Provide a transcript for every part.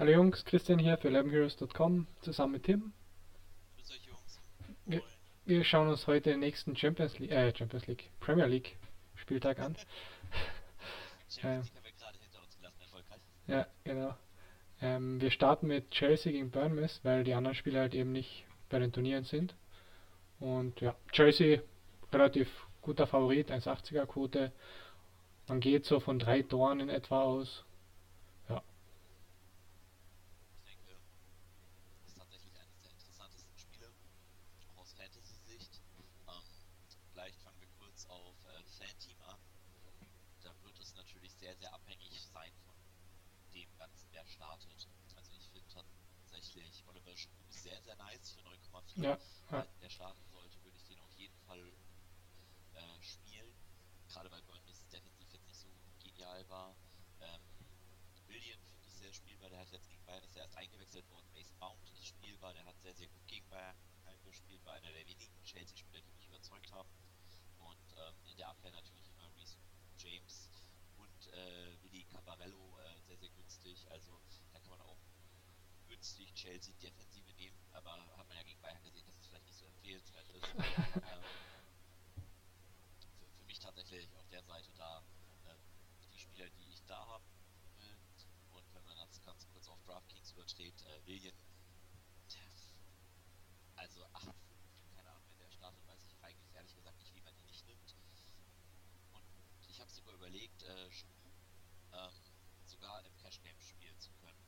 Hallo Jungs, Christian hier für levenheroes.com zusammen mit Tim. Grüß euch Jungs. Wir, wir schauen uns heute den nächsten Champions League, äh, Champions League, Premier League Spieltag an. Ja, genau. Ähm, wir starten mit Chelsea gegen Bournemouth, weil die anderen Spiele halt eben nicht bei den Turnieren sind. Und ja, Chelsea relativ guter Favorit, 1,80er Quote. Man geht so von drei Toren in etwa aus. Ja, Ich denke, das ist tatsächlich eines der interessantesten Spiele, auch aus Fantasy-Sicht. Ähm, vielleicht fangen wir kurz auf äh, Fan-Team an. Da wird es natürlich sehr, sehr abhängig sein von dem Ganzen, wer startet. Also ich finde tatsächlich Oliver Giroud sehr, sehr nice für 9,4. Ja, ja, der starten sollte, würde ich den auf jeden Fall äh, spielen. Gerade weil Bournemouth defensiv jetzt nicht so genial war. Ähm, William finde ich sehr spielbar, der hat jetzt gegen Bayern ist er erst eingewechselt worden. Mason Mount ist spielbar, der hat sehr, sehr gut gegen Bayern gespielt, war einer der wenigen Chelsea-Spieler, die mich überzeugt haben. Und ähm, in der Abwehr natürlich immer Reece James und äh, Willi Cabarello äh, sehr, sehr günstig. Also da kann man auch günstig Chelsea-Defensive nehmen, aber hat man ja gegen Bayern gesehen, dass es vielleicht nicht so empfehlenswert ist. ähm, für, für mich tatsächlich auf der Seite da ähm, die Spieler, die ich da habe. Und wenn man das ganz kurz auf DraftKings überträgt, äh, William, also 8, keine Ahnung, wenn der startet, weiß ich eigentlich ehrlich gesagt nicht, wie man ihn nicht nimmt. Und ich habe sogar überlegt, äh, Giroud, ähm, sogar im Cash Game spielen zu können.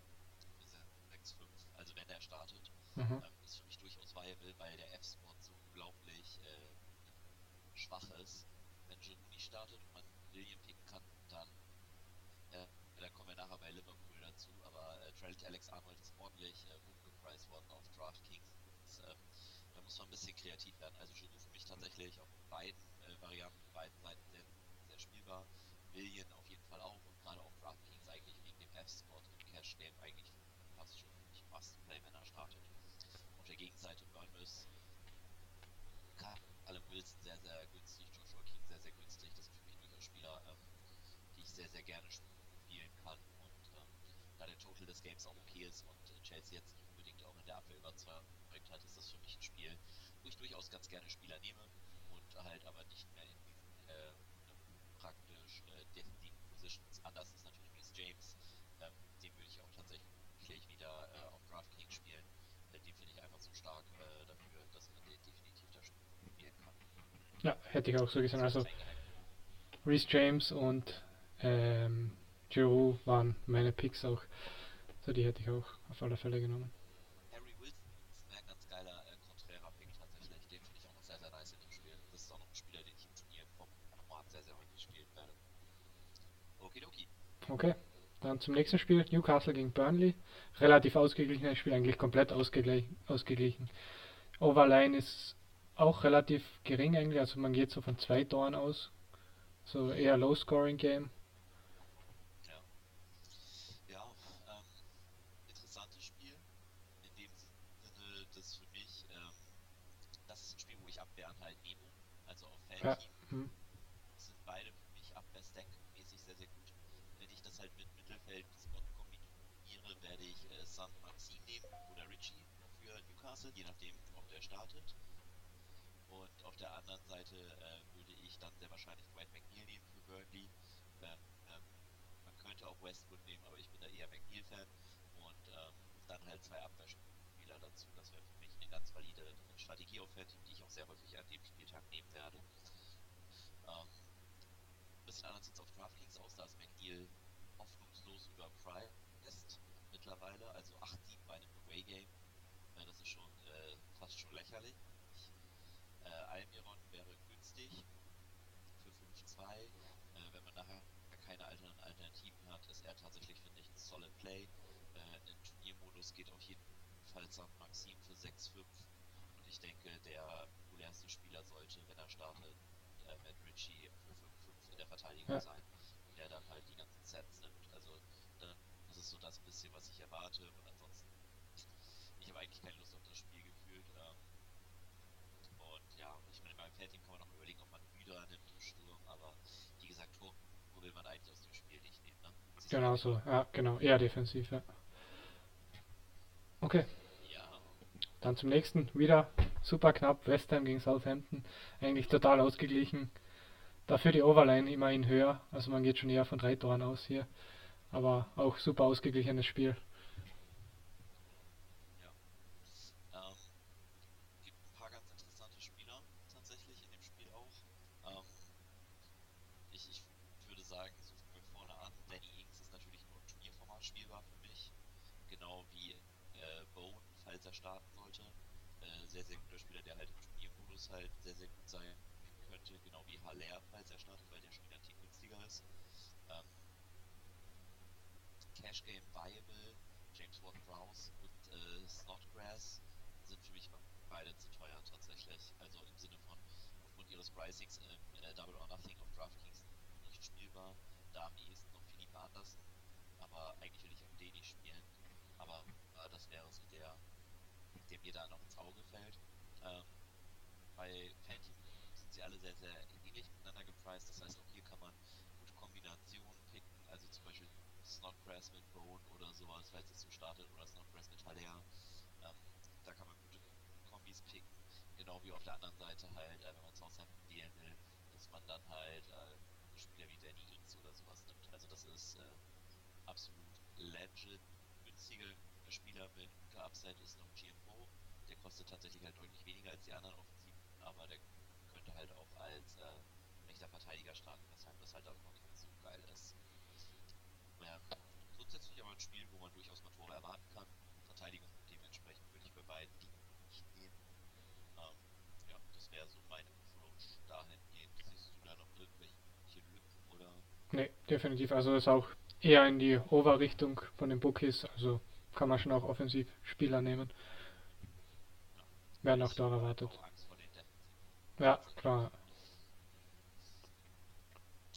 Diese 6-5, also wenn der startet, mhm. ist für mich durchaus viable, weil der F-Spot so unglaublich äh, schwach ist. Wenn nicht startet und man William picken kann, dann äh, da kommen wir nachher bei Liverpool dazu, aber äh, Trent Alex-Arnold ist ordentlich äh, hochgepreist worden auf DraftKings. Ähm, da muss man ein bisschen kreativ werden. Also Giroud für mich tatsächlich auf beiden äh, Varianten, beiden Seiten sehr, sehr spielbar. William auf jeden Fall auch und gerade auf DraftKings eigentlich wegen dem F-Spot im Cash Game eigentlich fast schon mich Must-Play, Gegenseite Bournemouth, Callum Wilson sehr, sehr günstig, Joshua King sehr, sehr günstig. Das sind für mich durchaus Spieler, ähm, die ich sehr, sehr gerne spielen kann. Und ähm, da der Total des Games auch okay ist und äh, Chelsea jetzt nicht unbedingt auch in der Abwehr überzeugt hat, ist das für mich ein Spiel, wo ich durchaus ganz gerne Spieler nehme und halt aber nicht mehr in diesen äh, praktisch äh, defensiven Positions. Anders ist natürlich Reece James. Ähm, den würde ich auch tatsächlich wieder äh, auf DraftKings spielen. Äh, den finde ich einfach zu stark äh, dafür, dass man den definitiv da spielen kann. Ja, hätte ich auch so gesehen. Also. Reece James und ähm, Giroud waren meine Picks auch. So die hätte ich auch auf alle Fälle genommen. Harry Wilson wäre ein ganz geiler äh, Contrera-Pick tatsächlich. Den finde ich auch noch sehr, sehr nice in dem Spiel. Das ist auch noch ein Spieler, den ich im Turnier vom Format sehr, sehr häufig spielen werde. Okidoki. Okay, dann zum nächsten Spiel. Newcastle gegen Burnley. Relativ ausgeglichenes Spiel, eigentlich komplett ausgeglichen. ausgeglichen. Overline ist auch relativ gering eigentlich, also man geht so von zwei Toren aus. So eher Low-Scoring-Game. Ja. Ja, ähm, interessantes Spiel. In dem Sinne, dass für mich, ähm, das ist ein Spiel, wo ich Abwehren halt nehme. Also auf Ja. Fan-Team Hm. sind beide für mich Abwehr-Stack-mäßig sehr, sehr gut. Wenn ich das halt mit Mittelfeld-Spot kombiniere, werde ich äh, San nehmen oder Richie für Newcastle, je nachdem, ob der startet. Und auf der anderen Seite äh, würde ich dann sehr wahrscheinlich Dwight McNeil nehmen für Burnley. Ähm, ähm, man könnte auch Westwood nehmen, aber ich bin da eher McNeil-Fan. Und ähm, dann halt zwei Abwehrspieler dazu. Das wäre für mich eine ganz valide Strategie auf Fan-Team, die ich auch sehr häufig an dem Spieltag nehmen werde. Ähm, ein bisschen anders sieht es auf DraftKings aus, da ist McNeil hoffnungslos überpriced mittlerweile, also 8-7 bei einem Away-Game. Äh, das ist schon äh, fast schon lächerlich. Äh, Almiron wäre günstig für 5-2. Äh, wenn man nachher keine Altern Alternativen hat, ist er tatsächlich, finde ich, ein solid Play. Äh, Im Turniermodus geht auf jeden Fall San Maxim für 6-5. Und ich denke, der populärste Spieler sollte, wenn er startet, äh, Matt Ritchie für 5-5 in der Verteidigung Ja. sein. Der dann halt die ganzen Sets nimmt. Also da- das ist so das bisschen, was ich erwarte. Und ansonsten, ich habe eigentlich keine Lust auf das Spiel gefühlt. Ähm, ja, ich meine, beim Feldteam kann man noch überlegen, ob man Hydra nimmt im Sturm, aber wie gesagt, Tore will man eigentlich aus dem Spiel nicht nehmen. Ne? Genau so, ja, genau, eher defensiv, ja. Okay, Ja, dann zum nächsten. Wieder super knapp. West Ham gegen Southampton. Eigentlich total ausgeglichen. Dafür die Overline immerhin höher. Also man geht schon eher von drei Toren aus hier. Aber auch super ausgeglichenes Spiel. ähm, gibt ein paar ganz interessante Spieler tatsächlich in dem Spiel auch. Ähm, ich, ich würde sagen, suchen wir vorne an. Danny Ings ist natürlich nur im Turnierformat spielbar für mich. Genau wie äh, Bone, falls er starten sollte. Äh, sehr, sehr guter Spieler, der halt im Turniermodus halt sehr, sehr gut sein könnte. Genau wie Haller, falls er startet, weil der schon wieder Tick günstiger ist. Ähm, Cash Game Viable, James Ward-Prowse und äh, Snodgrass sind für mich beide zu teuer tatsächlich. Also im Sinne von aufgrund ihres Pricings im äh, Double or Nothing auf DraftKings nicht spielbar. Da am ehesten noch Philipp Anderson, aber eigentlich will ich auch den nicht spielen. Aber äh, das wäre so der, der mir da noch ins Auge fällt. Ähm, bei Fanteam sind sie alle sehr, sehr ähnlich miteinander gepriced. Das heißt, auch hier kann man gute Kombinationen picken. Also zum Beispiel Snodgrass mit Bone oder sowas, falls es so startet, oder Snodgrass mit Haller. Ähm, da kann man gute Kombis picken. Genau wie auf der anderen Seite halt, äh, wenn man Southampton wählen will, dass man dann halt äh, Spieler wie Danny Ings oder sowas nimmt. Also das ist äh, absolut legit. Günstige Spieler mit guter Upside ist noch GMO. Der kostet tatsächlich halt deutlich weniger als die anderen Offensiven, aber der könnte halt auch als äh, rechter Verteidiger starten, das halt auch noch nicht so geil ist. Ja, grundsätzlich aber ein Spiel, wo man durchaus mal Tore erwarten kann. Verteidigung dementsprechend würde ich bei beiden nicht nehmen. Ähm, ja, das wäre so mein Approach dahingehend. Siehst du da noch irgendwelche Lücken oder? Ne, definitiv. Also ist auch eher in die Over-Richtung von den Bookies. Also kann man schon auch Offensivspieler nehmen. Werden auch habe erwartet. Auch. Ja, klar.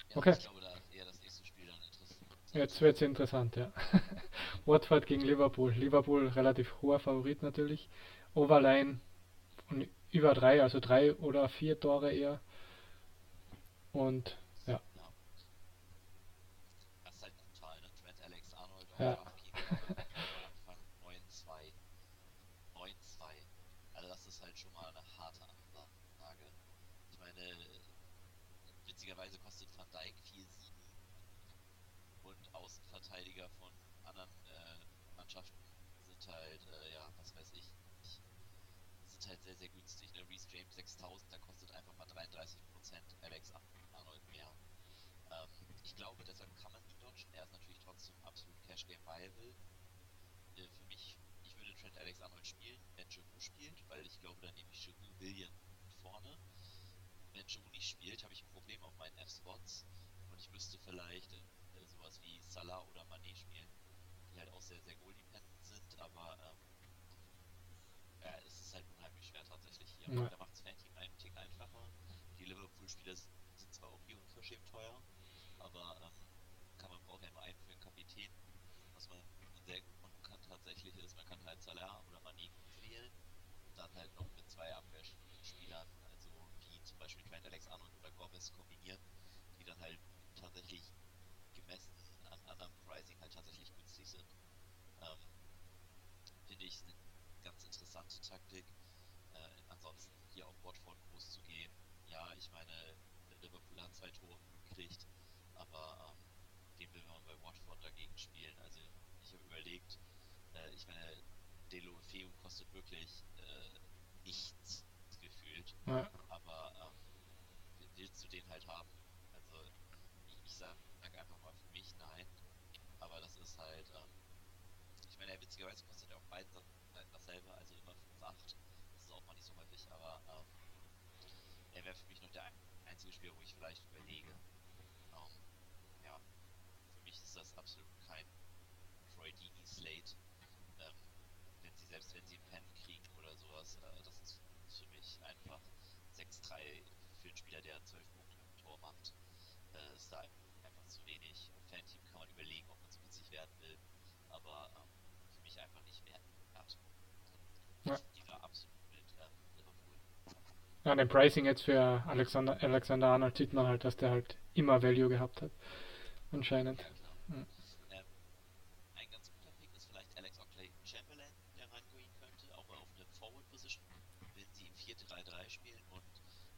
Ja, Okay. Ich glaube, da ist eher das nächste Spiel dann Jetzt wird's interessant, ja. Watford gegen Liverpool. Liverpool relativ hoher Favorit natürlich. Overline von über drei, also drei oder vier Tore eher. Und ja, Ja. Das ist halt brutal, ne? Trent Alex Arnold auf Ja. DraftKings. Anfang 9-2. 9-2. Also das ist halt schon mal eine harte Ansage. Ich meine, witzigerweise kostet Van Dijk 4-7 und Außenverteidiger von anderen äh, Mannschaften sind halt, äh, ja, was weiß ich, sind halt sehr, sehr günstig. Ne? Reece James 6000, da kostet einfach mal 33% Alex Arnold mehr. Ähm, ich glaube, deshalb kann man ihn dodgen. Er ist natürlich trotzdem viable. Äh, für mich, ich würde Trent Alex Arnold spielen, wenn Giroud spielt, weil ich glaube, dann nehme ich Giroud William vorne. Wenn Giroud nicht spielt, habe ich ein Problem auf meinen F-Spots und ich müsste vielleicht äh, sowas wie Salah oder Mané spielen, die halt auch sehr, sehr goal-dependent sind, aber ähm, ja, es ist halt unheimlich schwer tatsächlich hier. Ja. Da macht es Fan-Team einen Tick einfacher. Die Liverpool-Spieler sind zwar auch hier unverschämt teuer, aber ähm, kann man braucht ja immer einen für den Kapitän. Was man sehr gut machen kann tatsächlich ist, man kann halt Salah oder Mané wählen und dann halt noch mit zwei Abwehrspielern, also wie zum Beispiel Trent Arnold oder Gomez kombinieren, die dann halt tatsächlich gemessen an anderem Pricing halt tatsächlich günstig sind. Ähm, Finde ich eine ganz interessante Taktik. Äh, ansonsten hier auf Watford groß zu gehen. Ja, ich meine, Liverpool hat zwei Tore gekriegt, aber ähm, wen will man bei Watford dagegen spielen? Also ich habe überlegt, äh, ich meine, Delo Feo kostet wirklich äh, nichts gefühlt, ja, aber ähm, willst du den halt haben? Also ich, ich sag einfach mal für mich nein, aber das ist halt, ähm, ich meine, witzigerweise kostet er auf beiden Seiten dasselbe, also immer 5,8. Das ist auch mal nicht so häufig, aber ähm, er wäre für mich noch der ein- einzige Spieler, wo ich vielleicht überlege. Ähm, ja, für mich ist das absolut kein Troy Deeney Slate. Selbst wenn sie einen Pen kriegen oder sowas, äh, das ist für mich einfach 6-3 für einen Spieler, der 12 Punkte im Tor macht. Äh, ist da einfach zu wenig. Im Fan-Team kann man überlegen, ob man so günstig werden will, aber ähm, für mich einfach nicht wert. Ja. Die da absolut mit ähm, Liverpool. ja, dem Pricing jetzt für Alexander, Alexander Arnold sieht man halt, dass der halt immer Value gehabt hat. Anscheinend. Ja, klar. Mhm. Ähm, ein ganz guter Pick ist vielleicht Alex Oxlade Chamberlain, der reingehen könnte, auch auf eine Forward Position, wenn sie im 4-3-3 spielen und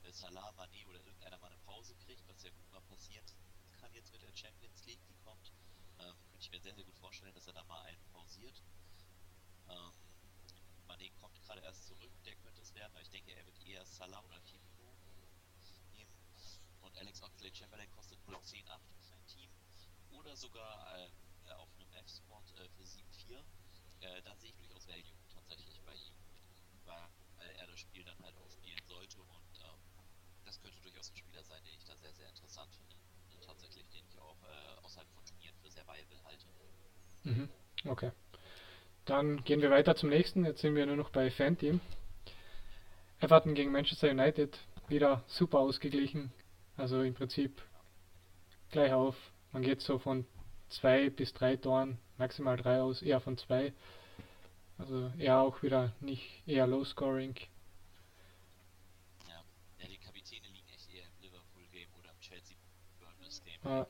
äh, Salah, Mané oder irgendeiner mal eine Pause kriegt, was ja gut mal passieren kann jetzt mit der Champions League, die kommt, ähm, könnte ich mir sehr, sehr gut vorstellen, dass er da mal einen pausiert. Ähm, Mané kommt gerade erst zurück, der könnte es werden, aber ich denke, er wird eher Salah oder Firmino nehmen. Und Alex Oxlade-Chamberlain kostet 0,10,8 für sein Team. Oder sogar äh, auf einem F-Spot äh, für 7,4. Äh, da sehe ich durchaus Value tatsächlich bei ihm, weil er das Spiel dann halt auch spielen sollte und ähm, das könnte durchaus ein Spieler sein, den ich da sehr, sehr interessant finde. Tatsächlich, den ich auch äh, außerhalb von Turnieren für sehr viable halte. Mhm. Okay. Dann gehen wir weiter zum nächsten. Jetzt sind wir nur noch bei Fan-Team. Everton gegen Manchester United. Wieder super ausgeglichen. Also im Prinzip gleich auf. Man geht so von zwei bis drei Toren, maximal drei aus, eher von zwei. Also eher auch wieder nicht eher low scoring. Ja.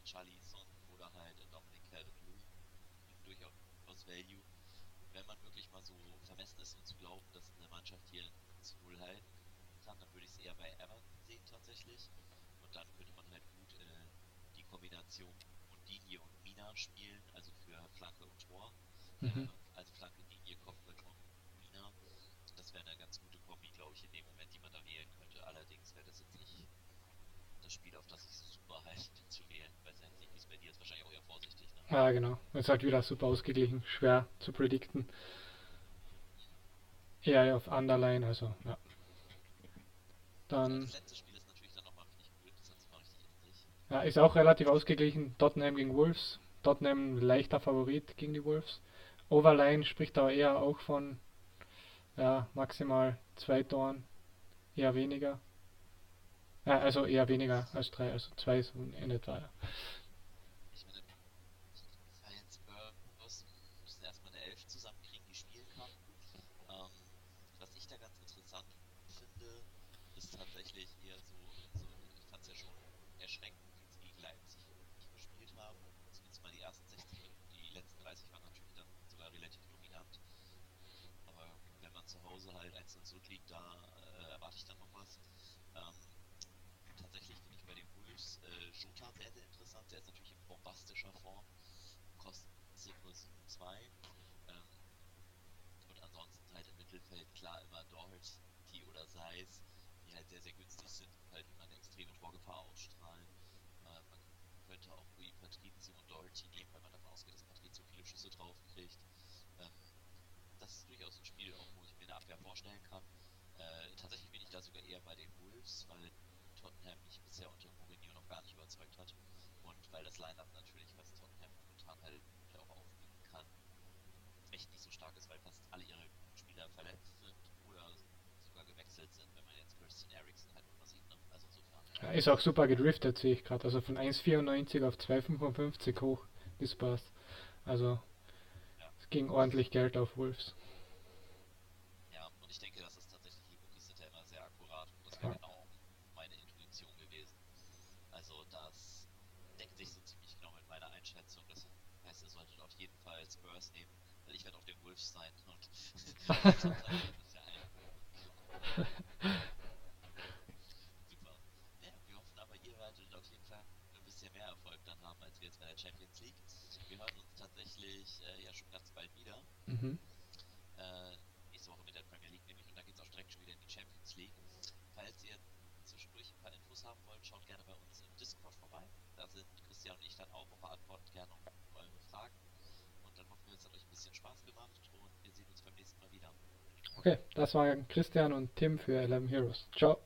Klar mit Charlison oder halt Dominic Calvert-Lewin durchaus Value. Wenn man wirklich mal so vermessen ist und zu glauben, dass eine Mannschaft hier zu Null halten kann, dann würde ich es eher bei Everton sehen tatsächlich. Und dann könnte man halt gut äh, die Kombination Dinie und Mina spielen, also für Flanke und Tor. Mhm. Also Flanke, Dinie, Kopfball und Mina. Das wäre eine ganz gute Kombi, glaube ich, in dem Moment, die man da wählen könnte. Allerdings wäre das jetzt nicht das Spiel, auf das ich so super halte zu wählen. Weiß ja nicht, wie es bei dir ist. Wahrscheinlich auch eher vorsichtig. Ne? Ja, genau. Ist halt wieder super ausgeglichen, schwer zu predikten. Eher auf Underline, also ja. Dann Das letzte Spiel ist natürlich dann nochmal richtig cool. Das hat es mal richtig in sich. ja, ist auch relativ ausgeglichen. Tottenham gegen Wolves. Tottenham leichter Favorit gegen die Wolves. Overline spricht aber eher auch von ja, maximal zwei Toren, eher weniger. Äh, also eher weniger als drei, also zwei so in etwa. Ja. Ich meine, Science Spurs müssen erstmal eine Elf zusammenkriegen, die spielen kann. Ähm, was ich da ganz interessant finde, ist tatsächlich eher so, so ich fand es ja schon erschreckend, wie sie gegen Leipzig nicht gespielt haben. Zumindest mal die ersten 60 Minuten, die letzten 30 waren natürlich dann sogar relativ dominant. Aber wenn man zu Hause halt 1 zurückliegt, äh, erwarte ich dann noch was. Ähm, tatsächlich finde ich bei den Wolves äh, Jota sehr, sehr interessant. Der ist natürlich in bombastischer Form. Kostet nur 7,2. Ähm, und ansonsten halt im Mittelfeld klar immer Doherty oder Seis, die halt sehr, sehr günstig sind und halt immer eine extreme Torgefahr ausstrahlen. Äh, man könnte auch Rui Patrizio und Doherty nehmen, weil man davon ausgeht, dass Patrizio viele Schüsse drauf kriegt. Ähm, das ist durchaus ein Spiel, auch wo ich mir eine Abwehr vorstellen kann. Äh, tatsächlich bin ich da sogar eher bei den Wolves, weil Tottenham mich bisher unter Mourinho noch gar nicht überzeugt hat. Und weil das Line-Up natürlich, was Tottenham momentan halt auch aufbieten kann, echt nicht so stark ist, weil fast alle ihre Spieler verletzt sind oder sogar gewechselt sind, wenn man jetzt Christian Eriksen halt immer sieht. Ne? Also insofern. Ja, ist auch super gedriftet, sehe ich gerade. Also von 1,94 auf 2,55 hoch gespasst. Also Ja. es ging ordentlich Geld auf Wolves. Ja, und ich denke, das ist tatsächlich, die Rookies sind ja immer sehr akkurat und das wäre Ja. genau meine Intuition gewesen. Also das deckt sich so ziemlich genau mit meiner Einschätzung. Das heißt, ihr solltet auf jeden Fall Spurs nehmen, weil ich werde auf den Wolves sein und das ist ja ein Super. Ja, wir hoffen aber, ihr werdet auf jeden Fall ein bisschen mehr Erfolg dann haben, als wir jetzt bei der Champions League. Wir hören uns tatsächlich äh, ja schon ganz bald wieder. Mhm. Äh, nächste Woche mit der Premier League nämlich und dann geht es auch direkt schon wieder in die Champions League. Falls ihr zwischendurch ein paar Infos haben wollt, schaut gerne bei uns im Discord vorbei. Da sind Christian und ich dann auch und beantworten gerne auf eure Fragen. Und dann hoffen wir, es hat euch ein bisschen Spaß gemacht und wir sehen uns beim nächsten Mal wieder. Okay, das waren Christian und Tim für 11 Heroes. Ciao.